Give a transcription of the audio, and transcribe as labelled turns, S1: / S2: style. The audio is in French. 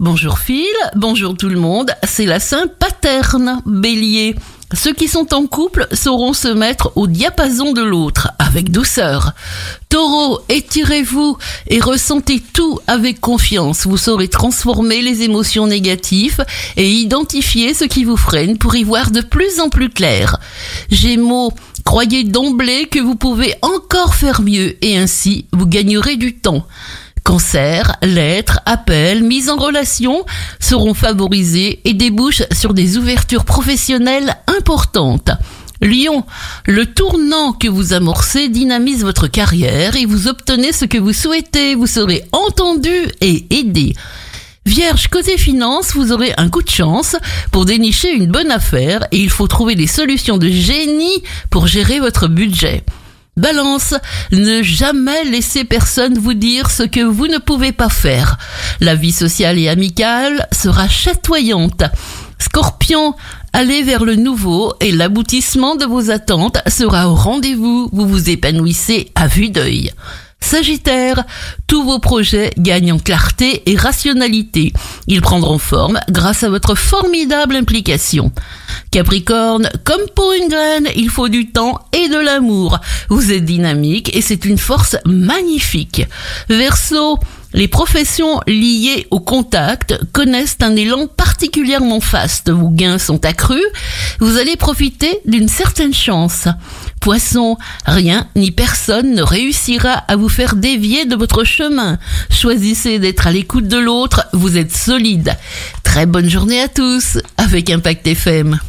S1: Bonjour Phil, bonjour tout le monde, c'est la Saint Paterne, Bélier. Ceux qui sont en couple sauront se mettre au diapason de l'autre, avec douceur. Taureau, étirez-vous et ressentez tout avec confiance. Vous saurez transformer les émotions négatives et identifier ce qui vous freine pour y voir de plus en plus clair. Gémeaux, croyez d'emblée que vous pouvez encore faire mieux et ainsi vous gagnerez du temps. Cancer, lettres, appels, mise en relation seront favorisés et débouchent sur des ouvertures professionnelles importantes. Lion, le tournant que vous amorcez dynamise votre carrière et vous obtenez ce que vous souhaitez. Vous serez entendu et aidé. Vierge, côté finance, vous aurez un coup de chance pour dénicher une bonne affaire et il faut trouver des solutions de génie pour gérer votre budget. Balance, ne jamais laisser personne vous dire ce que vous ne pouvez pas faire. La vie sociale et amicale sera chatoyante. Scorpion, allez vers le nouveau et l'aboutissement de vos attentes sera au rendez-vous. Vous vous épanouissez à vue d'œil. Sagittaire, tous vos projets gagnent en clarté et rationalité. Ils prendront forme grâce à votre formidable implication. Capricorne, comme pour une graine, il faut du temps et de l'amour. Vous êtes dynamique et c'est une force magnifique. Verseau, les professions liées au contact connaissent un élan particulièrement faste. Vos gains sont accrus. Vous allez profiter d'une certaine chance. Poisson, rien ni personne ne réussira à vous faire dévier de votre chemin. Choisissez d'être à l'écoute de l'autre. Vous êtes solide. Très bonne journée à tous avec Impact FM.